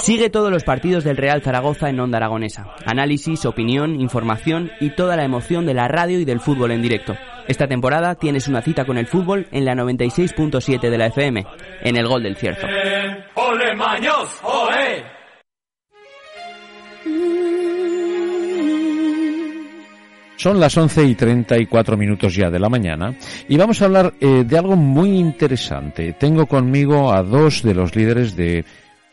Sigue todos los partidos del Real Zaragoza en Onda Aragonesa. Análisis, opinión, información y toda la emoción de la radio y del fútbol en directo. Esta temporada tienes una cita con el fútbol en la 96.7 de la FM, en el Gol del Cierzo. Son las 11 y 34 minutos ya de la mañana y vamos a hablar eh, de algo muy interesante. Tengo conmigo a dos de los líderes de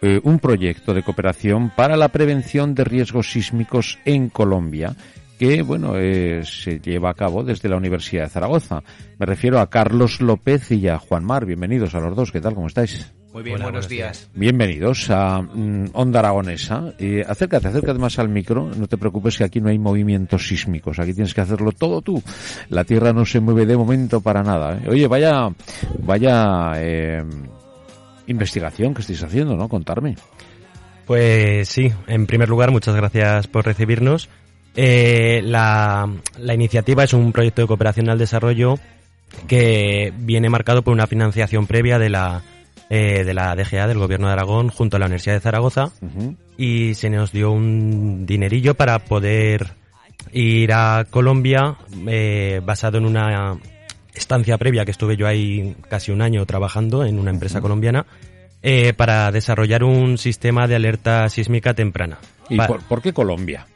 eh, un proyecto de cooperación para la prevención de riesgos sísmicos en Colombia que, bueno, eh, se lleva a cabo desde la Universidad de Zaragoza. Me refiero a Carlos López y a Juan Mar. Bienvenidos a los dos. ¿Qué tal? ¿Cómo estáis? Muy bien, buenos, días. Bienvenidos a mm, Onda Aragonesa. Eh, acércate, acércate más al micro. No te preocupes que aquí no hay movimientos sísmicos. Aquí tienes que hacerlo todo tú. La Tierra no se mueve de momento para nada. ¿eh? Oye, vaya, vaya eh, investigación que estáis haciendo, ¿no? Contarme. Pues sí, en primer lugar, muchas gracias por recibirnos. Eh, la, iniciativa es un proyecto de cooperación al desarrollo que viene marcado por una financiación previa de la, eh, de la DGA, del Gobierno de Aragón, junto a la Universidad de Zaragoza, y se nos dio un dinerillo para poder ir a Colombia eh, basado en una estancia previa que estuve yo ahí casi un año trabajando en una empresa colombiana para desarrollar un sistema de alerta sísmica temprana. ¿Y por qué Colombia?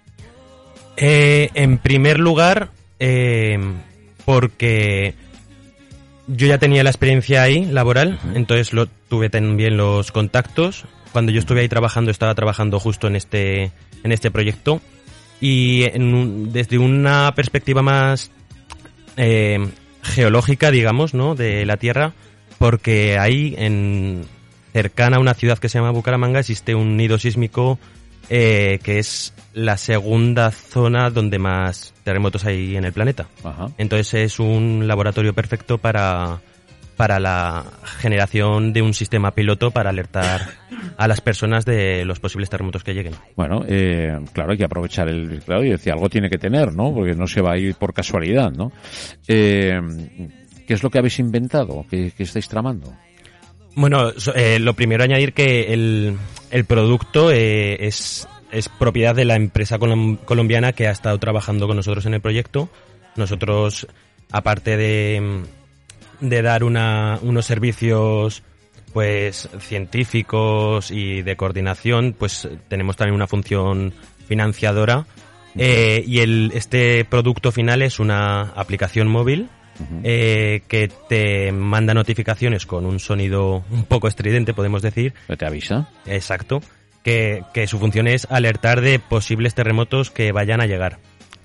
Eh, en primer lugar, eh, porque yo ya tenía la experiencia ahí laboral, entonces lo, tuve también los contactos. Cuando yo estuve ahí trabajando, estaba trabajando justo en este, en este proyecto. Y desde una perspectiva más eh, geológica, digamos, ¿no? De la Tierra, porque ahí, en, cercana a una ciudad que se llama Bucaramanga, existe un nido sísmico eh, que es la segunda zona donde más terremotos hay en el planeta. Entonces es un laboratorio perfecto para, para la generación de un sistema piloto para alertar a las personas de los posibles terremotos que lleguen. Bueno, eh, claro, hay que aprovechar el... Claro, y decía, algo tiene que tener, ¿no? Porque no se va a ir por casualidad, ¿no? Eh, ¿Qué es lo que habéis inventado? ¿Qué, estáis tramando? Bueno, eh, lo primero añadir que el, el producto eh, es, es propiedad de la empresa colombiana que ha estado trabajando con nosotros en el proyecto. Nosotros, aparte de, de dar una, unos servicios pues científicos y de coordinación, pues tenemos también una función financiadora. Eh, y el, este producto final es una aplicación móvil eh, que te manda notificaciones con un sonido un poco estridente, podemos decir. ¿Te avisa? Exacto. Que, su función es alertar de posibles terremotos que vayan a llegar.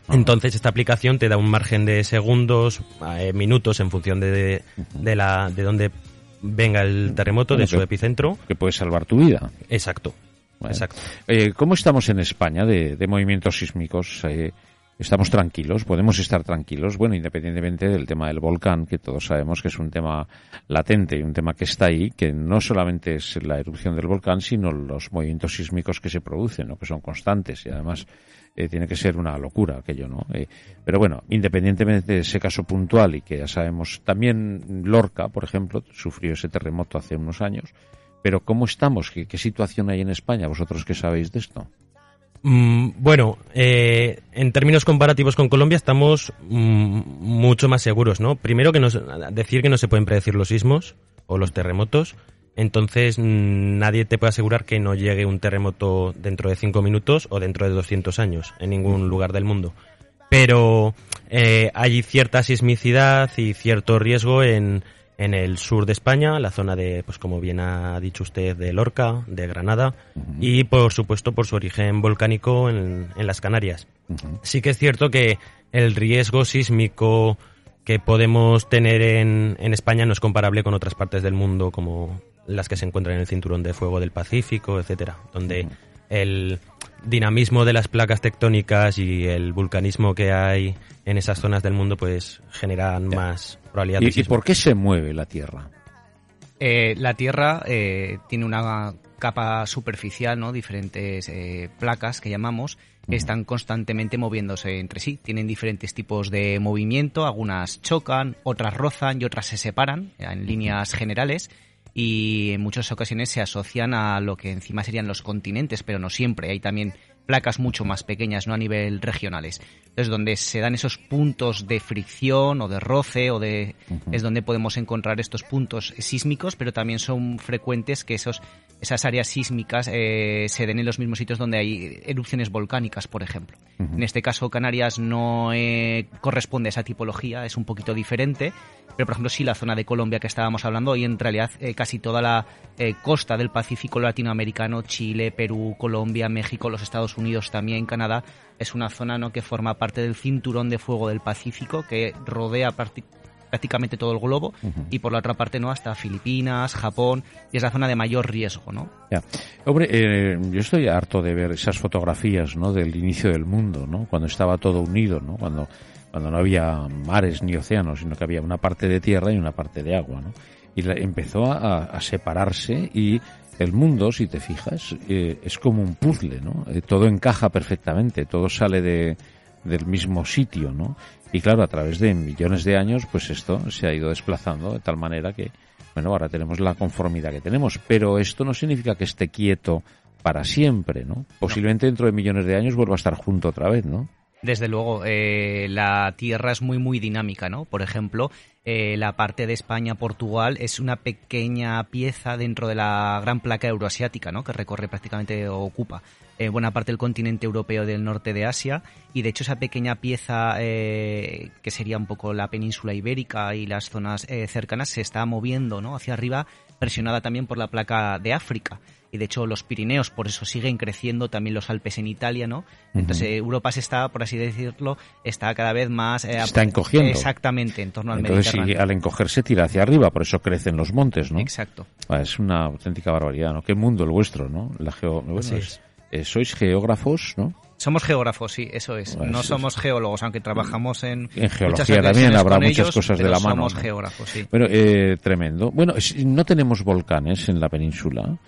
Entonces esta aplicación te da un margen de segundos, eh, minutos en función de, de, la, de dónde venga el terremoto, de su epicentro. Que puede salvar tu vida. Exacto. Exacto. Eh, ¿Cómo estamos en España de, de movimientos sísmicos? Eh, estamos tranquilos, podemos estar tranquilos, bueno, independientemente del tema del volcán, que todos sabemos que es un tema latente y un tema que está ahí, que no solamente es la erupción del volcán, sino los movimientos sísmicos que se producen, ¿no? que son constantes y además eh, tiene que ser una locura aquello, ¿no? Eh, pero bueno, independientemente de ese caso puntual y que ya sabemos, también Lorca, por ejemplo, sufrió ese terremoto hace unos años, pero ¿cómo estamos? ¿Qué, qué situación hay en España? ¿Vosotros qué sabéis de esto? Mm, bueno, eh, en términos comparativos con Colombia estamos mm, mucho más seguros, ¿no? Primero que nos, decir que no se pueden predecir los sismos o los terremotos, entonces mm, nadie te puede asegurar que no llegue un terremoto dentro de cinco minutos o dentro de 200 años en ningún lugar del mundo. Pero eh, hay cierta sismicidad y cierto riesgo en, en el sur de España, la zona de, pues como bien ha dicho usted, de Lorca, de Granada, y por supuesto por su origen volcánico en, las Canarias. Sí que es cierto que el riesgo sísmico que podemos tener en, en, España no es comparable con otras partes del mundo como las que se encuentran en el cinturón de fuego del Pacífico, etcétera, donde el dinamismo de las placas tectónicas y el vulcanismo que hay en esas zonas del mundo pues generan más probabilidad ¿Y, ¿Y por qué se mueve la Tierra? Eh, la Tierra eh, tiene una capa superficial, ¿no? Diferentes eh, placas que llamamos, que están constantemente moviéndose entre sí. Tienen diferentes tipos de movimiento, algunas chocan, otras rozan y otras se separan en líneas generales y en muchas ocasiones se asocian a lo que encima serían los continentes, pero no siempre. Hay también placas mucho más pequeñas, no a nivel regionales. Entonces, donde se dan esos puntos de fricción o de roce o de es donde podemos encontrar estos puntos sísmicos, pero también son frecuentes que esos esas áreas sísmicas eh, se den en los mismos sitios donde hay erupciones volcánicas, por ejemplo. En este caso, Canarias no eh, corresponde a esa tipología, es un poquito diferente, pero por ejemplo, sí la zona de Colombia que estábamos hablando, y en realidad eh, casi toda la costa del Pacífico latinoamericano, Chile, Perú, Colombia, México, los Estados Unidos también, Canadá, es una zona ¿no? que forma parte del cinturón de fuego del Pacífico que rodea prácticamente todo el globo y por la otra parte no hasta Filipinas, Japón y es la zona de mayor riesgo, ¿no? Ya. Hombre, eh, yo estoy harto de ver esas fotografías, ¿no? Del inicio del mundo, ¿no? Cuando estaba todo unido, ¿no? Cuando cuando no había mares ni océanos, sino que había una parte de tierra y una parte de agua, ¿no? Y empezó a, separarse y el mundo, si te fijas, eh, es como un puzzle, ¿no? Eh, todo encaja perfectamente, todo sale de, del mismo sitio, ¿no? Y claro, a través de millones de años, pues esto se ha ido desplazando de tal manera que, bueno, ahora tenemos la conformidad que tenemos, pero esto no significa que esté quieto para siempre, ¿no? Posiblemente dentro de millones de años vuelva a estar junto otra vez, ¿no? Desde luego, eh, la Tierra es muy, muy dinámica, ¿no? Por ejemplo, eh, la parte de España-Portugal es una pequeña pieza dentro de la gran placa euroasiática, ¿no? Que recorre prácticamente o ocupa eh, buena parte del continente europeo del norte de Asia. Y de hecho, esa pequeña pieza que sería un poco la península ibérica y las zonas cercanas se está moviendo, ¿no? Hacia arriba, presionada también por la placa de África y de hecho los Pirineos por eso siguen creciendo, también los Alpes en Italia, ¿no? Entonces Europa se está, por así decirlo, está cada vez más... Eh, está encogiendo. Exactamente, en torno al Entonces, Mediterráneo. al encogerse tira hacia arriba, por eso crecen los montes, ¿no? Exacto. Ah, es una auténtica barbaridad, ¿no? Qué mundo el vuestro, ¿no? La geo... Eh, sois geógrafos, ¿no? Somos geógrafos, sí, eso es. no somos geólogos, aunque trabajamos en. En geología también habrá muchas cosas de la mano. Somos geógrafos, sí. Pero eh, tremendo. Bueno, no tenemos volcanes en la península.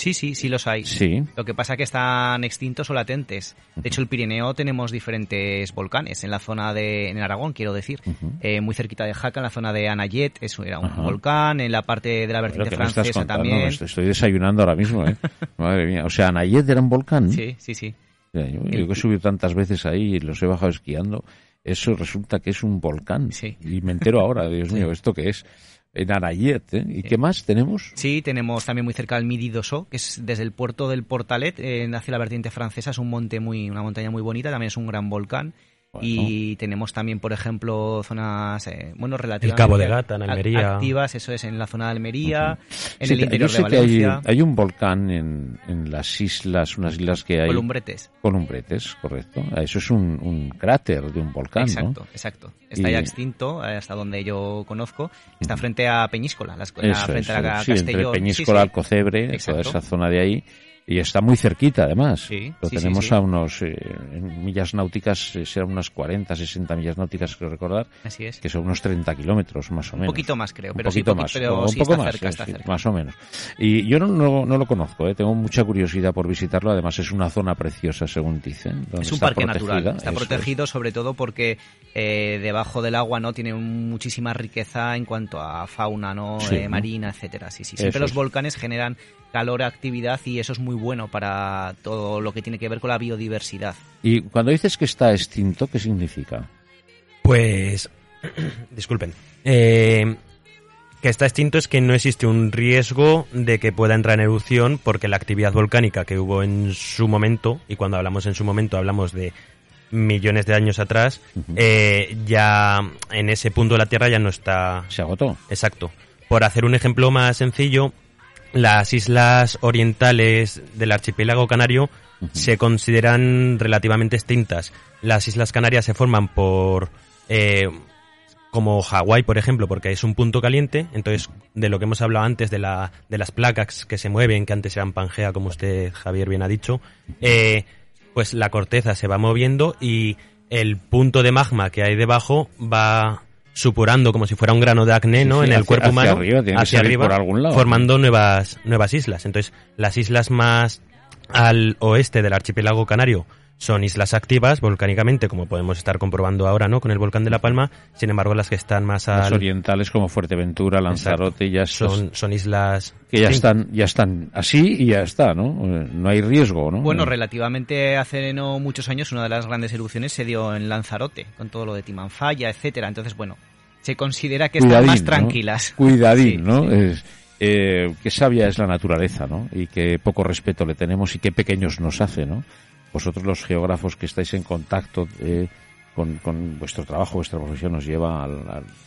Sí, sí, sí los hay. Sí. Lo que pasa es que están extintos o latentes. De hecho, el Pirineo tenemos diferentes volcanes. En la zona de, en Aragón, quiero decir, eh, muy cerquita de Jaca, en la zona de Anayet, eso era un volcán. En la parte de la vertiente francesa también. estoy desayunando ahora mismo, ¿eh? Madre mía. O sea, Anayet era un volcán. Sí, sí, sí. yo, que he subido tantas veces ahí y los he bajado esquiando. Eso resulta que es un volcán. Sí. Y me entero ahora, Dios mío, ¿esto qué es? En Arayet, ¿eh? ¿Y qué más tenemos? Sí, tenemos también muy cerca el Midi d'Ossau, que es desde el puerto del Portalet, eh, hacia la vertiente francesa, es un monte muy, una montaña muy bonita, también es un gran volcán. Y tenemos también, por ejemplo, zonas, eh, bueno, relativamente el Cabo de Gata, en Almería. activas, eso es en la zona de Almería, en el interior de Valencia. hay, un volcán en, en, las islas, unas islas que hay... Columbretes. Columbretes, correcto. Eso es un, cráter de un volcán, Exacto, exacto. Está ya extinto, eh, hasta donde yo conozco. Está frente a Peñíscola, la, frente a la sí, entre Peñíscola, Alcocebre, toda esa zona de ahí y está muy cerquita, además. Sí, Lo tenemos a unos eh, millas náuticas, eh, serán unas 40, 60 millas náuticas, creo recordar. Así es. Que son unos 30 kilómetros, más o menos. Un poquito más, creo. Un pero poquito sí, más. Pero un poco más, cerca, está cerca. más o menos. Y yo no, no, lo conozco, ¿eh? tengo mucha curiosidad por visitarlo. Además, es una zona preciosa, según dicen. Es un parque natural. Está protegido, sobre todo porque eh, debajo del agua no tiene muchísima riqueza en cuanto a fauna no marina, etcétera. Sí, sí. Siempre los volcanes generan calor, actividad y eso es muy bueno para todo lo que tiene que ver con la biodiversidad. Y cuando dices que está extinto, ¿qué significa? Pues, disculpen, eh, que está extinto es que no existe un riesgo de que pueda entrar en erupción porque la actividad volcánica que hubo en su momento, y cuando hablamos en su momento hablamos de millones de años atrás, eh, ya en ese punto de la Tierra ya no está... Se agotó. Exacto. Por hacer un ejemplo más sencillo, las islas orientales del archipiélago canario se consideran relativamente extintas. Las islas canarias se forman por eh, como Hawái, por ejemplo, porque es un punto caliente. Entonces, de lo que hemos hablado antes de, la, de las placas que se mueven, que antes eran Pangea, como usted, Javier, bien ha dicho, eh, pues la corteza se va moviendo y el punto de magma que hay debajo va supurando como si fuera un grano de acné, ¿no? en el cuerpo humano, hacia arriba, por algún lado. formando nuevas, nuevas islas. Entonces, las islas más al oeste del archipiélago canario son islas activas volcánicamente, como podemos estar comprobando ahora, ¿no? Con el volcán de La Palma. Sin embargo, las que están más al... Las orientales como Fuerteventura, Lanzarote, ya son, son islas que ya están ya están así y ya está, ¿no? No hay riesgo, ¿no? Bueno, relativamente hace no muchos años una de las grandes erupciones se dio en Lanzarote, con todo lo de Timanfaya, etcétera. Entonces, bueno, se considera que están más tranquilas. Cuidadín, ¿no? Es, eh, qué sabia es la naturaleza, ¿no? Y qué poco respeto le tenemos y qué pequeños nos hace, ¿no? Vosotros los geógrafos que estáis en contacto eh, con, vuestro trabajo, vuestra profesión nos lleva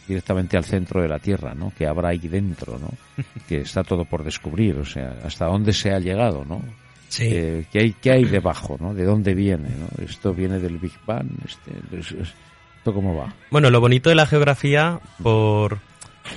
directamente al centro de la Tierra, ¿no? Que habrá ahí dentro, ¿no? que está todo por descubrir, o sea, hasta dónde se ha llegado, ¿no? Sí. Eh, ¿qué, hay, ¿Qué hay debajo, ¿no? ¿De dónde viene, ¿no? ¿Esto viene del Big Bang? Este, ¿Esto cómo va? Bueno, lo bonito de la geografía, por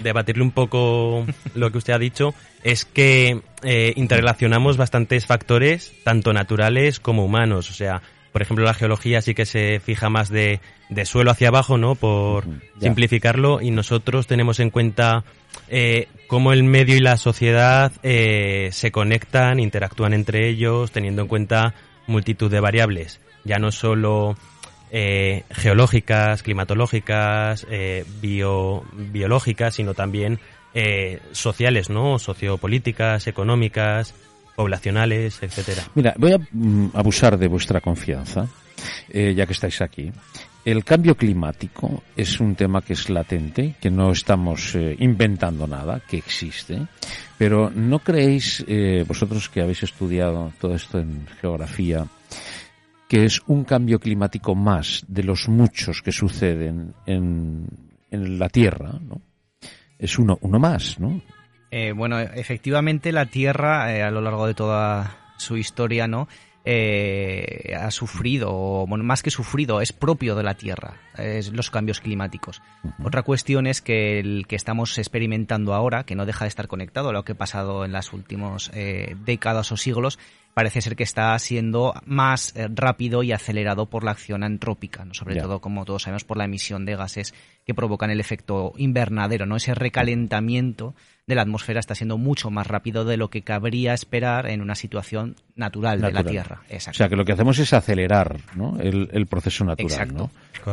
debatirle un poco lo que usted ha dicho, es que eh, interrelacionamos bastantes factores, tanto naturales como humanos. O sea, por ejemplo, la geología sí que se fija más de, suelo hacia abajo, ¿no? Por simplificarlo, y nosotros tenemos en cuenta eh, cómo el medio y la sociedad eh, se conectan, interactúan entre ellos, teniendo en cuenta multitud de variables. Ya no solo eh, geológicas, climatológicas, eh, bio, biológicas, sino también eh, sociales, ¿no? Sociopolíticas, económicas, poblacionales, etcétera. Mira, voy a mm, abusar de vuestra confianza, ya que estáis aquí. El cambio climático es un tema que es latente, que no estamos inventando nada, que existe, pero ¿no creéis, vosotros que habéis estudiado todo esto en geografía, que es un cambio climático más de los muchos que suceden en, en la Tierra, ¿no? Es uno, uno más, ¿no? Eh, bueno, efectivamente la Tierra eh, a lo largo de toda su historia, ¿no? Eh, ha sufrido, o bueno, más que sufrido, es propio de la Tierra, es los cambios climáticos. Otra cuestión es que el que estamos experimentando ahora, que no deja de estar conectado a lo que ha pasado en las últimas décadas o siglos, parece ser que está siendo más eh, rápido y acelerado por la acción antrópica, ¿no? sobre todo, como todos sabemos, por la emisión de gases que provocan el efecto invernadero, ¿no? Ese recalentamiento de la atmósfera está siendo mucho más rápido de lo que cabría esperar en una situación natural, de la Tierra. O sea, que lo que hacemos es acelerar ¿no? el, proceso natural. Exacto.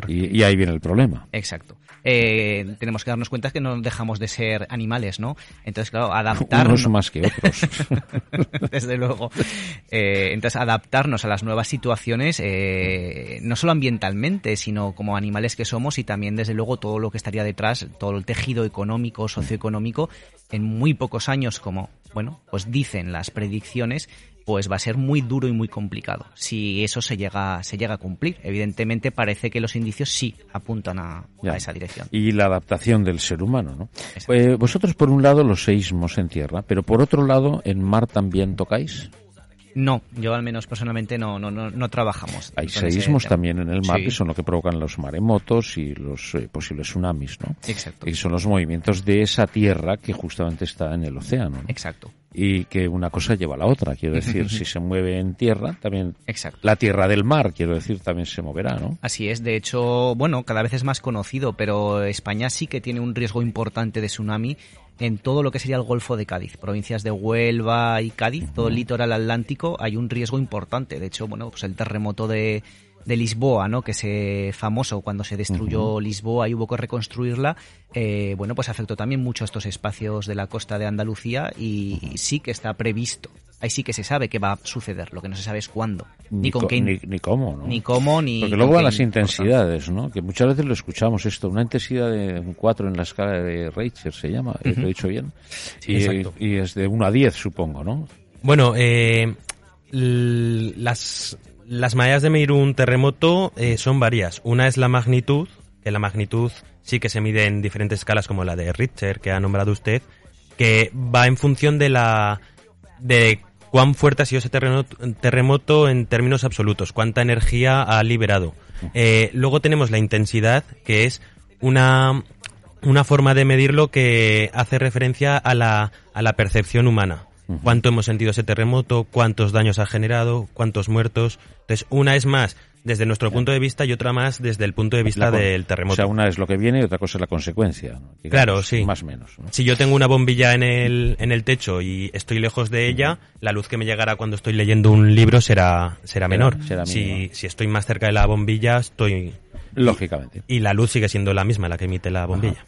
Y, y, ahí viene el problema. Exacto. Eh, tenemos que darnos cuenta que no dejamos de ser animales, ¿no? Entonces, claro, adaptarnos... Unos más que otros. Desde luego. Eh, entonces, adaptarnos a las nuevas situaciones, eh, no solo ambientalmente, sino como animales que somos y también, desde luego, todo lo que estaría detrás, todo el tejido económico, socioeconómico, en muy pocos años, como, bueno, pues dicen las predicciones, pues va a ser muy duro y muy complicado si eso se llega se llega a cumplir. Evidentemente parece que los indicios sí apuntan a, esa dirección. Y la adaptación del ser humano, ¿no? Eh, vosotros por un lado los seísmos en tierra, pero por otro lado en mar también tocáis. No, yo al menos personalmente no, no, no, trabajamos. Hay seísmos también en el mar que son lo que provocan los maremotos y los eh, posibles tsunamis, ¿no? Exacto. Y son los movimientos de esa tierra que justamente está en el océano. Exacto. Y que una cosa lleva a la otra, quiero decir, si se mueve en tierra, también Exacto. la tierra del mar, quiero decir, también se moverá, ¿no? Así es, de hecho, bueno, cada vez es más conocido, pero España sí que tiene un riesgo importante de tsunami en todo lo que sería el Golfo de Cádiz, provincias de Huelva y Cádiz, todo el litoral atlántico, hay un riesgo importante. De hecho, bueno, pues el terremoto de, de Lisboa, ¿no? Que es famoso cuando se destruyó Lisboa y hubo que reconstruirla, eh, bueno, pues afectó también mucho a estos espacios de la costa de Andalucía y sí que está previsto ahí sí que se sabe que va a suceder. Lo que no se sabe es cuándo. Ni, con qué. Ni, cómo, ¿no? Ni cómo, ni. Porque luego a las intensidades, ¿no? Que muchas veces lo escuchamos esto. Una intensidad de un 4 en la escala de Reicher se llama, ¿lo he dicho bien? y, y, es de 1 a 10, supongo, ¿no? Bueno, eh, las, las mareas de medir un terremoto eh, son varias. Una es la magnitud, que la magnitud sí que se mide en diferentes escalas, como la de Richter, que ha nombrado usted, que va en función de la de cuán fuerte ha sido ese terremoto en términos absolutos, cuánta energía ha liberado. Eh, luego tenemos la intensidad, que es una, una forma de medirlo que hace referencia a la, a la percepción humana. Cuánto hemos sentido ese terremoto, cuántos daños ha generado, cuántos muertos. Entonces, una es más desde nuestro punto de vista y otra más desde el punto de vista del terremoto. O sea, una es lo que viene y otra cosa es la consecuencia. claro, sí. Más o menos. Si yo tengo una bombilla en el, en el techo y estoy lejos de ella, la luz que me llegará cuando estoy leyendo un libro será, será menor. si, si estoy más cerca de la bombilla, estoy... Lógicamente. Y, la luz sigue siendo la misma, la que emite la bombilla.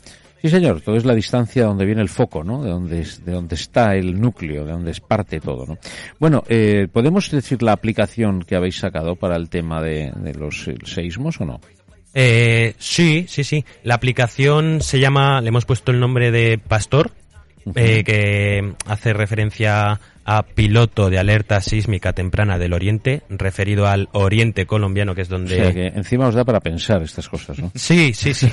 Sí, señor, todo es la distancia donde viene el foco, ¿no? De donde, de donde está el núcleo, de donde es parte todo, ¿no? Bueno, eh, ¿podemos decir la aplicación que habéis sacado para el tema de, los seísmos o no? Eh, sí, sí, sí. La aplicación se llama, le hemos puesto el nombre de Pastor, eh, que hace referencia a piloto de alerta sísmica temprana del Oriente, referido al Oriente colombiano, que es donde... O sea, que encima os da para pensar estas cosas, ¿no? Sí, sí, sí.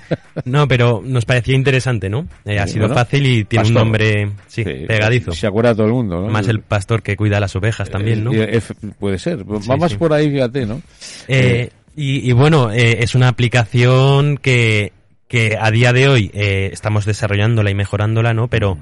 no, pero nos parecía interesante, ¿no? Eh, ha sido fácil y tiene un nombre sí, pegadizo. Se acuerda todo el mundo, ¿no? Más el pastor que cuida las ovejas también, ¿no? Eh, puede ser. Va más por ahí, fíjate, ¿no? Eh, y, y, bueno, es una aplicación que, que a día de hoy estamos desarrollándola y mejorándola, ¿no? Pero,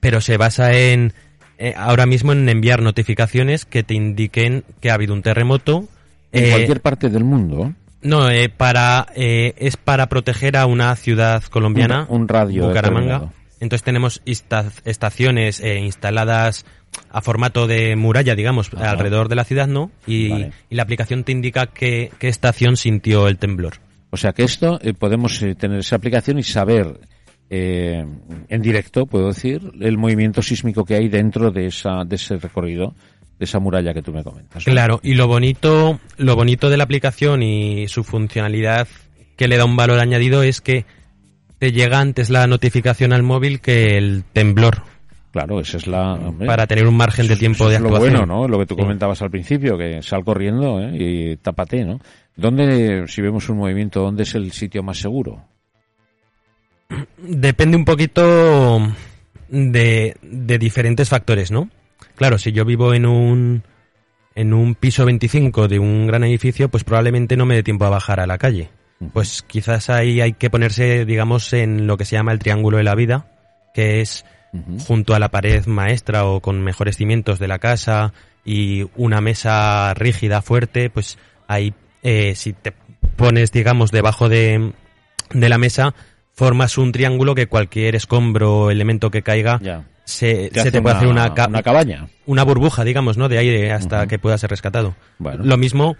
pero se basa en eh, ahora mismo en enviar notificaciones que te indiquen que ha habido un terremoto. En eh, cualquier parte del mundo. No, eh, para, es para proteger a una ciudad colombiana. Un, radio. Bucaramanga. Entonces tenemos estaciones instaladas a formato de muralla, digamos, alrededor de la ciudad, ¿no? Y, y, la aplicación te indica qué, qué estación sintió el temblor. O sea que esto podemos tener esa aplicación y saber eh, en directo, puedo decir, el movimiento sísmico que hay dentro de, esa, de ese recorrido, de esa muralla que tú me comentas. Claro, y lo bonito, lo bonito de la aplicación y su funcionalidad que le da un valor añadido es que te llega antes la notificación al móvil que el temblor. Claro, esa es la... para tener un margen de tiempo de actuación. Lo bueno, ¿no? Lo que tú comentabas al principio, que sal corriendo ¿eh? y tápate, ¿no? ¿Dónde, si vemos un movimiento, dónde es el sitio más seguro? depende un poquito de, de diferentes factores, ¿no? Claro, si yo vivo en un, en un piso 25 de un gran edificio, pues probablemente no me dé tiempo a bajar a la calle. Pues quizás ahí hay que ponerse, digamos, en lo que se llama el triángulo de la vida, que es junto a la pared maestra o con mejores cimientos de la casa y una mesa rígida, fuerte, pues ahí eh, si te pones, digamos, debajo de, de la mesa, formas un triángulo que cualquier escombro o elemento que caiga se, te, puede hacer una, cabaña. Una burbuja, digamos, ¿no? De aire hasta que pueda ser rescatado. Lo mismo,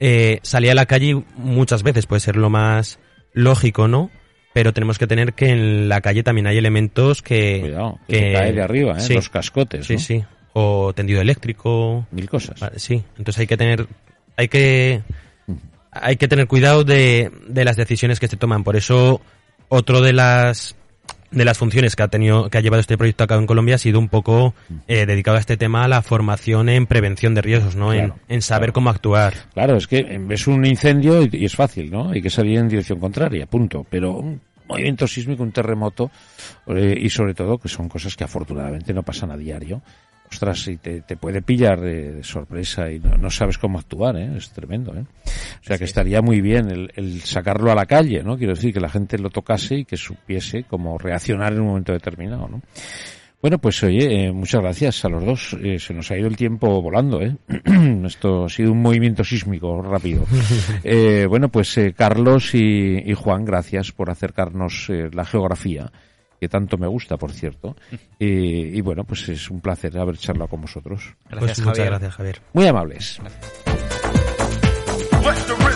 eh, salir a la calle muchas veces puede ser lo más lógico, ¿no? Pero tenemos que tener que en la calle también hay elementos que... Cuidado, que, cae de arriba, ¿eh? Los cascotes, Sí, sí. O tendido eléctrico. Mil cosas. Sí, entonces hay que tener... Hay que... Hay que tener cuidado de, de las decisiones que se toman. Por eso otro de las de las funciones que ha tenido que ha llevado este proyecto a cabo en Colombia ha sido un poco eh, dedicado a este tema a la formación en prevención de riesgos, ¿no? en, saber cómo actuar. Claro, es que es un incendio y, es fácil, ¿no? Hay que salir en dirección contraria, punto. Pero un movimiento sísmico, un terremoto eh, y sobre todo que son cosas que afortunadamente no pasan a diario ostras, y te, puede pillar de, sorpresa y no, sabes cómo actuar, ¿eh? es tremendo. ¿eh? O sea que estaría muy bien el, sacarlo a la calle, ¿no? Quiero decir, que la gente lo tocase y que supiese cómo reaccionar en un momento determinado, ¿no? Bueno, pues oye, eh, muchas gracias a los dos. Eh, se nos ha ido el tiempo volando, ¿eh? Esto ha sido un movimiento sísmico rápido. Eh, bueno, pues Carlos y, y, Juan, gracias por acercarnos la geografía que tanto me gusta, por cierto. Y, bueno, pues es un placer haber charlado con vosotros. Gracias, pues muchas gracias, Javier. Muy amables. What's the risk?